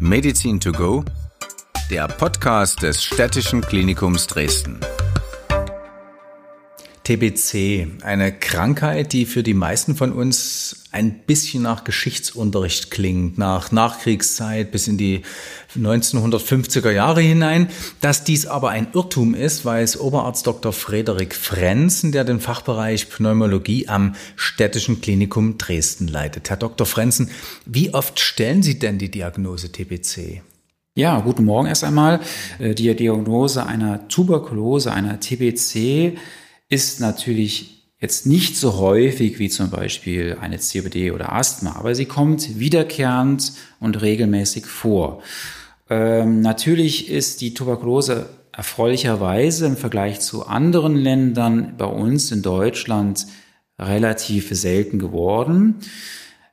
Medizin to go, der Podcast des Städtischen Klinikums Dresden. TBC, eine Krankheit, die für die meisten von uns ein bisschen nach Geschichtsunterricht klingt, nach Nachkriegszeit bis in die 1950er Jahre hinein. Dass dies aber ein Irrtum ist, weiß Oberarzt Dr. Frederik Frenzen, der den Fachbereich Pneumologie am Städtischen Klinikum Dresden leitet. Herr Dr. Frenzen, wie oft stellen Sie denn die Diagnose TBC? Ja, guten Morgen erst einmal. Äh, die Diagnose einer Tuberkulose, einer TBC, ist natürlich jetzt nicht so häufig wie zum Beispiel eine COPD oder Asthma, aber sie kommt wiederkehrend und regelmäßig vor. Ähm, natürlich ist die Tuberkulose erfreulicherweise im Vergleich zu anderen Ländern bei uns in Deutschland relativ selten geworden.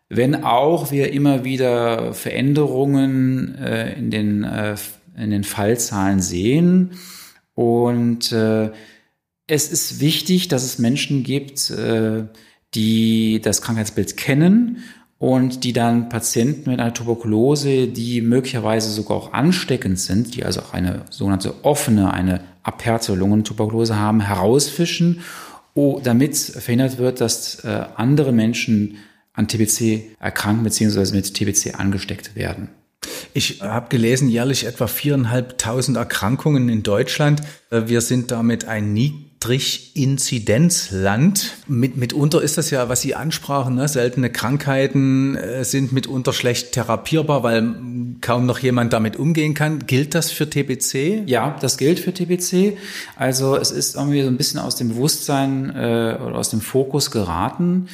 Wenn auch wir immer wieder Veränderungen äh, in, den, äh, in den Fallzahlen sehen und äh, es ist wichtig, dass es Menschen gibt, äh, die das Krankheitsbild kennen und die dann Patienten mit einer Tuberkulose, die möglicherweise sogar auch ansteckend sind, die also auch eine sogenannte offene, eine aperte Lungentuberkulose haben, herausfischen, damit verhindert wird, dass äh, andere Menschen an TBC erkranken bzw. mit TBC angesteckt werden. Ich habe gelesen, jährlich etwa viereinhalbtausend Erkrankungen in Deutschland. Äh, wir sind damit ein nie Inzidenzland. Mit, mitunter ist das ja, was Sie ansprachen, ne? seltene Krankheiten äh, sind mitunter schlecht therapierbar, weil kaum noch jemand damit umgehen kann. Gilt das für TBC? Ja, das gilt für TBC. Also es ist irgendwie so ein bisschen aus dem Bewusstsein äh, oder aus dem Fokus geraten.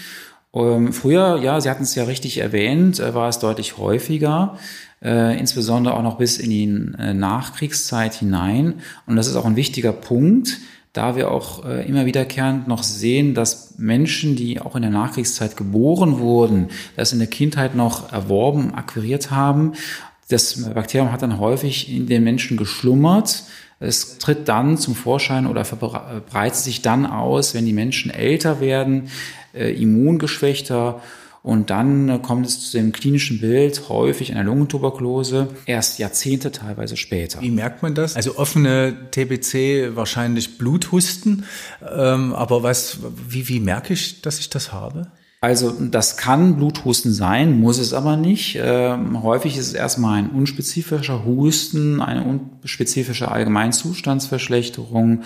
Ähm, früher, ja, Sie hatten es ja richtig erwähnt, äh, war es deutlich häufiger. Äh, insbesondere auch noch bis in die äh, Nachkriegszeit hinein. Und das ist auch ein wichtiger Punkt, da wir auch äh, immer wiederkehrend noch sehen, dass Menschen, die auch in der Nachkriegszeit geboren wurden, das in der Kindheit noch erworben, akquiriert haben, das Bakterium hat dann häufig in den Menschen geschlummert. Es tritt dann zum Vorschein oder verbreitet sich dann aus, wenn die Menschen älter werden, äh, immungeschwächter und dann äh, kommt es zu dem klinischen Bild häufig einer Lungentuberkulose, erst Jahrzehnte teilweise später. Wie merkt man das? Also offene TBC, wahrscheinlich Bluthusten. Ähm, aber was, wie, wie merke ich, dass ich das habe? Also das kann Bluthusten sein, muss es aber nicht. Ähm, häufig ist es erstmal ein unspezifischer Husten, eine unspezifische Allgemeinzustandsverschlechterung,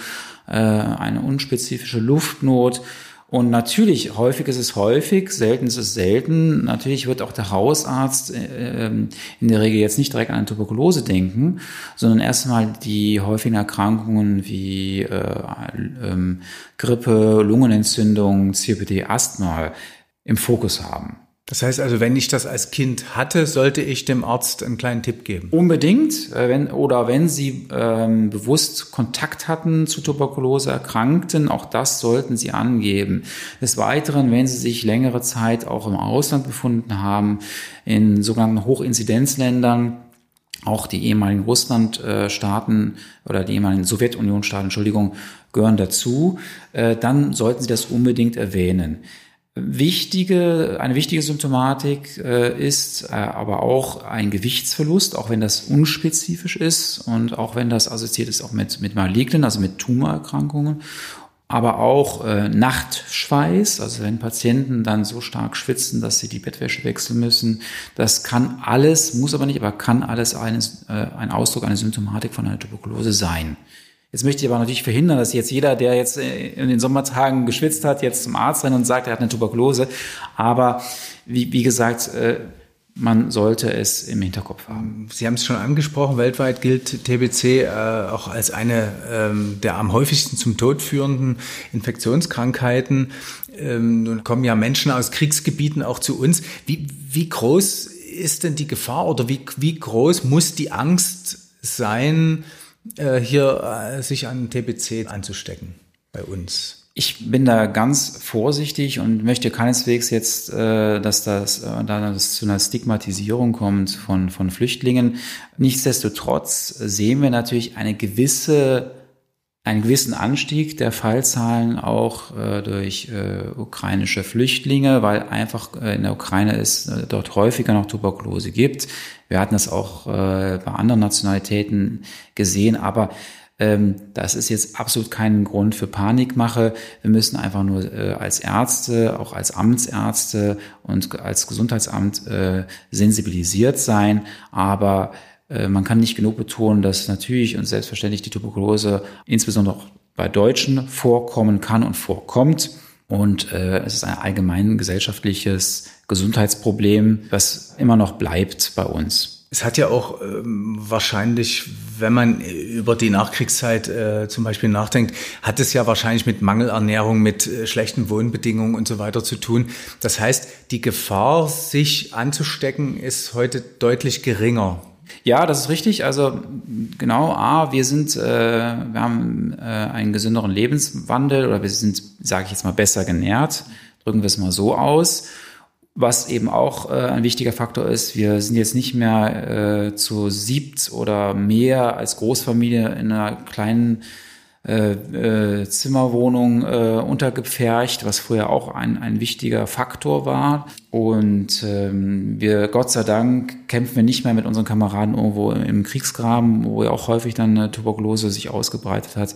äh, eine unspezifische Luftnot. Und natürlich, häufig ist es häufig, selten ist es selten. Natürlich wird auch der Hausarzt äh, ähm, in der Regel jetzt nicht direkt an eine Tuberkulose denken, sondern erstmal die häufigen Erkrankungen wie äh, ähm, Grippe, Lungenentzündung, COPD, Asthma im Fokus haben. Das heißt also, wenn ich das als Kind hatte, sollte ich dem Arzt einen kleinen Tipp geben? Unbedingt. Äh, wenn, oder wenn Sie ähm, bewusst Kontakt hatten zu Tuberkulose-Erkrankten, auch das sollten Sie angeben. Des Weiteren, wenn Sie sich längere Zeit auch im Ausland befunden haben, in sogenannten Hochinzidenzländern, auch die ehemaligen Russlandstaaten oder die ehemaligen Sowjetunion-Staaten, Entschuldigung, gehören dazu, äh, dann sollten Sie das unbedingt erwähnen. Wichtige, eine wichtige Symptomatik äh, ist äh, aber auch ein Gewichtsverlust, auch wenn das unspezifisch ist und auch wenn das assoziiert ist auch mit, mit Malignen, also mit Tumorerkrankungen. Aber auch äh, Nachtschweiß, also wenn Patienten dann so stark schwitzen, dass sie die Bettwäsche wechseln müssen. Das kann alles, muss aber nicht, aber kann alles eines, äh, ein Ausdruck, eine Symptomatik von einer Tuberkulose sein. Jetzt möchte ich aber natürlich verhindern, dass jetzt jeder, der jetzt äh, in den Sommertagen geschwitzt hat, jetzt zum Arzt rennt und sagt, er hat eine Tuberkulose. Aber wie, wie gesagt, äh, man sollte es im Hinterkopf haben. Sie haben es schon angesprochen, weltweit gilt TBC äh, auch als eine ähm, der am häufigsten zum Tod führenden Infektionskrankheiten. Ähm, nun kommen ja Menschen aus Kriegsgebieten auch zu uns. Wie, wie groß ist denn die Gefahr oder wie, wie groß muss die Angst sein, hier äh, sich an TBC anzustecken bei uns? Ich bin da ganz vorsichtig und möchte keineswegs jetzt, äh, dass das, äh, da das zu einer Stigmatisierung kommt von, von Flüchtlingen. Nichtsdestotrotz sehen wir natürlich eine gewisse einen gewissen Anstieg der Fallzahlen auch äh, durch äh, ukrainische Flüchtlinge, weil einfach äh, in der Ukraine es äh, dort häufiger noch Tuberkulose gibt. Wir hatten das auch äh, bei anderen Nationalitäten gesehen, aber ähm, das ist jetzt absolut kein Grund für Panikmache. Wir müssen einfach nur äh, als Ärzte, auch als Amtsärzte und als Gesundheitsamt sensibilisiert sein. Aber man kann nicht genug betonen, dass natürlich und selbstverständlich die Tuberkulose insbesondere auch bei Deutschen vorkommen kann und vorkommt. Und äh, es ist ein allgemein gesellschaftliches Gesundheitsproblem, was immer noch bleibt bei uns. Es hat ja auch ähm, wahrscheinlich, wenn man über die Nachkriegszeit äh, zum Beispiel nachdenkt, hat es ja wahrscheinlich mit Mangelernährung, mit äh, schlechten Wohnbedingungen und so weiter zu tun. Das heißt, die Gefahr, sich anzustecken, ist heute deutlich geringer. Ja, das ist richtig. Also genau, A, wir sind, äh, wir haben äh, einen gesünderen Lebenswandel oder wir sind, sage ich jetzt mal, besser genährt. Drücken wir es mal so aus. Was eben auch äh, ein wichtiger Faktor ist, wir sind jetzt nicht mehr äh, zu siebt oder mehr als Großfamilie in einer kleinen äh, äh, Zimmerwohnung äh, untergepfercht, was früher auch ein, ein wichtiger Faktor war. Und ähm, wir, Gott sei Dank, kämpfen wir nicht mehr mit unseren Kameraden irgendwo im Kriegsgraben, wo ja auch häufig dann äh, Tuberkulose sich ausgebreitet hat.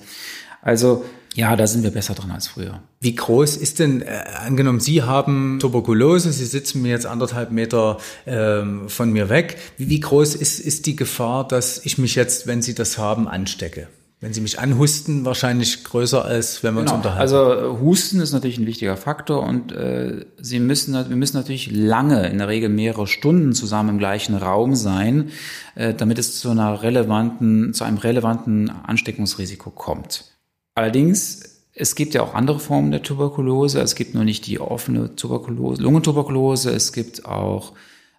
Also ja, da sind wir besser dran als früher. Wie groß ist denn, äh, angenommen, Sie haben Tuberkulose, Sie sitzen mir jetzt anderthalb Meter ähm, von mir weg. Wie, wie groß ist, ist die Gefahr, dass ich mich jetzt, wenn Sie das haben, anstecke? Wenn Sie mich anhusten, wahrscheinlich größer als wenn wir genau. uns unterhalten. Also äh, Husten ist natürlich ein wichtiger Faktor und äh, Sie müssen, wir müssen natürlich lange, in der Regel mehrere Stunden zusammen im gleichen Raum sein, äh, damit es zu einer relevanten, zu einem relevanten Ansteckungsrisiko kommt. Allerdings, es gibt ja auch andere Formen der Tuberkulose. Es gibt nur nicht die offene Tuberkulose, Lungentuberkulose. Es gibt auch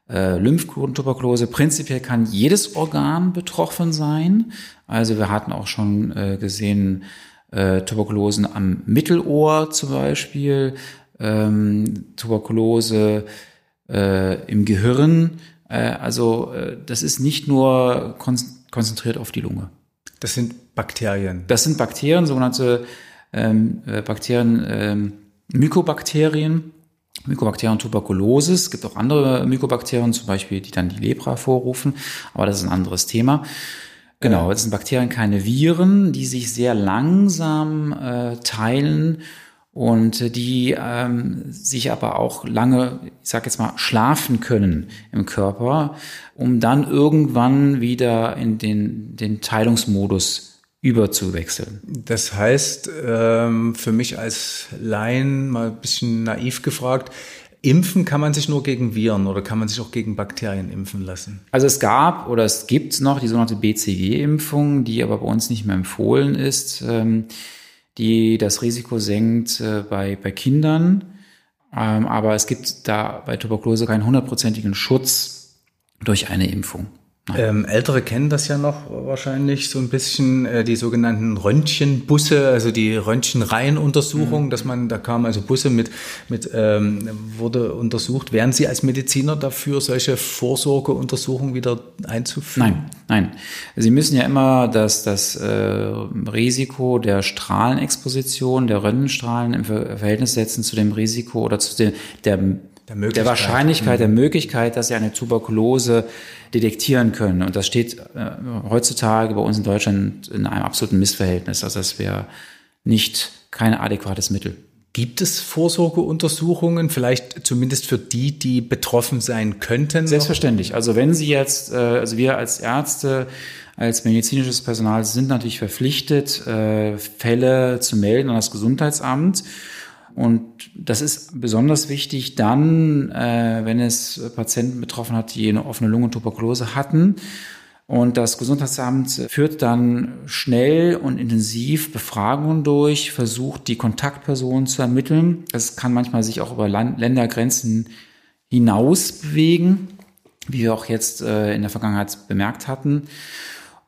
äh, Lymphknotentuberkulose. Prinzipiell kann jedes Organ betroffen sein. Also wir hatten auch schon äh, gesehen äh, Tuberkulosen am Mittelohr zum Beispiel, ähm, Tuberkulose äh, im Gehirn. Äh, also äh, das ist nicht nur kon konzentriert auf die Lunge. Das sind Bakterien. Das sind Bakterien, sogenannte ähm, äh, Bakterien, ähm, Mykobakterien. Mykobakterien Tuberkulosis. Es gibt auch andere Mykobakterien, zum Beispiel, die dann die Lepra vorrufen, aber das ist ein anderes Thema. Genau, das sind Bakterien, keine Viren, die sich sehr langsam äh, teilen und die ähm, sich aber auch lange, ich sag jetzt mal, schlafen können im Körper, um dann irgendwann wieder in den, den Teilungsmodus überzuwechseln. Das heißt, ähm, für mich als Laien mal ein bisschen naiv gefragt, Impfen kann man sich nur gegen Viren oder kann man sich auch gegen Bakterien impfen lassen? Also es gab oder es gibt noch die sogenannte BCG-Impfung, die aber bei uns nicht mehr empfohlen ist. Ähm, die das Risiko senkt äh, bei, bei Kindern. Ähm, aber es gibt da bei Tuberkulose keinen hundertprozentigen Schutz durch eine Impfung. Ähm, Ältere kennen das ja noch wahrscheinlich so ein bisschen, äh, die sogenannten Röntgenbusse, also die Röntgenreihenuntersuchung, mhm. dass man, da kam also Busse mit, mit ähm, wurde untersucht. Wären Sie als Mediziner dafür, solche Vorsorgeuntersuchungen wieder einzuführen? Nein, nein. Sie müssen ja immer das, das äh, Risiko der Strahlenexposition, der Röntgenstrahlen im Verhältnis setzen zu dem Risiko oder zu dem, der der, der Wahrscheinlichkeit, der mhm. Möglichkeit, dass sie eine Tuberkulose detektieren können. Und das steht äh, heutzutage bei uns in Deutschland in einem absoluten Missverhältnis. Also das wäre nicht kein adäquates Mittel. Gibt es Vorsorgeuntersuchungen, vielleicht zumindest für die, die betroffen sein könnten? Selbstverständlich. Also wenn Sie jetzt, äh, also wir als Ärzte, als medizinisches Personal sind natürlich verpflichtet, äh, Fälle zu melden an das Gesundheitsamt. Und das ist besonders wichtig dann, äh, wenn es Patienten betroffen hat, die eine offene Lungentuberkulose hatten. Und das Gesundheitsamt führt dann schnell und intensiv Befragungen durch, versucht die Kontaktpersonen zu ermitteln. Das kann manchmal sich auch über Land Ländergrenzen hinaus bewegen, wie wir auch jetzt äh, in der Vergangenheit bemerkt hatten.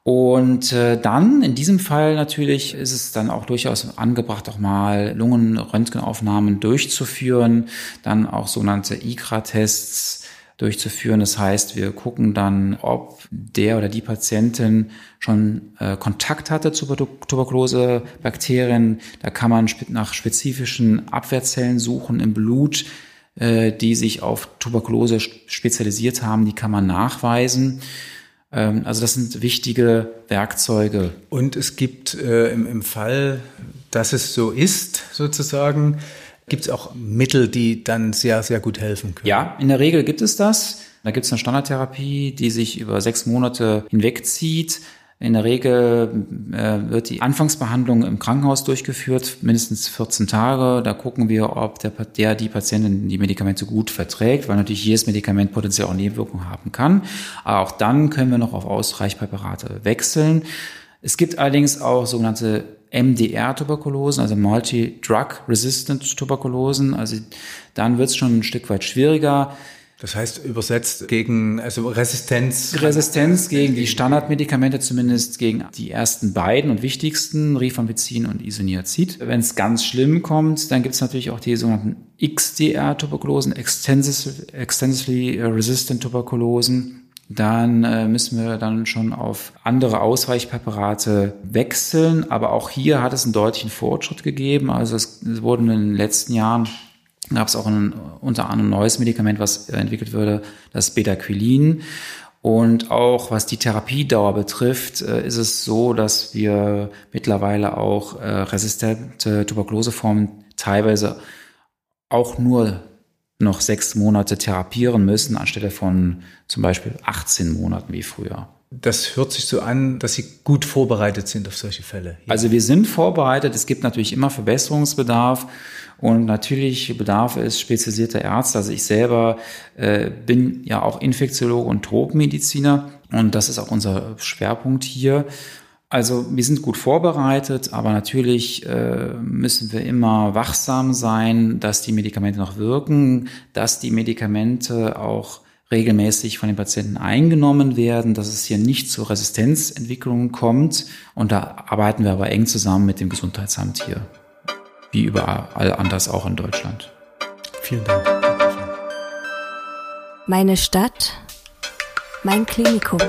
Und äh, dann, in diesem Fall natürlich, ist es dann auch durchaus angebracht, auch mal Lungenröntgenaufnahmen durchzuführen, dann auch sogenannte ICRA-Tests durchzuführen. Das heißt, wir gucken dann, ob der oder die Patientin schon äh, Kontakt hatte zu Tuberkulosebakterien. Da kann man nach spezifischen Abwehrzellen suchen im Blut, äh, die sich auf Tuberkulose spezialisiert haben. Die kann man nachweisen. Ähm, also das sind wichtige Werkzeuge. Und es gibt äh, im, im Fall, dass es so ist, sozusagen, gibt es auch Mittel, die dann sehr, sehr gut helfen können. Ja, in der Regel gibt es das. Da gibt es eine Standardtherapie, die sich über sechs Monate hinwegzieht. In der Regel äh, wird die Anfangsbehandlung im Krankenhaus durchgeführt, mindestens 14 Tage. Da gucken wir, ob der, der die Patientin die Medikamente gut verträgt, weil natürlich jedes Medikament potenziell auch Nebenwirkungen haben kann. Aber auch dann können wir noch auf Ausreichpräparate wechseln. Es gibt allerdings auch sogenannte MDR-Tuberkulosen, also Multi-Drug-Resistant Tuberkulosen. Also dann wird es schon ein Stück weit schwieriger. Das heißt übersetzt gegen also Resistenz. Resistenz gegen die Standardmedikamente, zumindest gegen die ersten beiden und wichtigsten, Rifampicin und Isoniazid. Wenn es ganz schlimm kommt, dann gibt es natürlich auch die sogenannten XDR-Tuberkulosen, Extensively Resistant Tuberkulosen. Dann äh, müssen wir dann schon auf andere Ausweichpräparate wechseln. Aber auch hier hat es einen deutlichen Fortschritt gegeben. Also es, es wurden in den letzten Jahren gab es auch ein, unter anderem ein neues Medikament, was entwickelt wurde, das Betaquilin. Und auch was die Therapiedauer betrifft, äh, ist es so, dass wir mittlerweile auch äh, resistente Tuberkuloseformen teilweise auch nur noch sechs Monate therapieren müssen, anstelle von zum Beispiel 18 Monaten wie früher. Das hört sich so an, dass Sie gut vorbereitet sind auf solche Fälle. Also wir sind vorbereitet. Es gibt natürlich immer Verbesserungsbedarf. Und natürlich bedarf es spezialisierter Ärzte. Also ich selber äh, bin ja auch Infektiologe und Tropenmediziner und das ist auch unser Schwerpunkt hier. Also wir sind gut vorbereitet, aber natürlich äh, müssen wir immer wachsam sein, dass die Medikamente noch wirken, dass die Medikamente auch regelmäßig von den Patienten eingenommen werden, dass es hier nicht zu Resistenzentwicklungen kommt. Und da arbeiten wir aber eng zusammen mit dem Gesundheitsamt hier wie überall anders auch in Deutschland. Vielen Dank. Meine Stadt, mein Klinikum.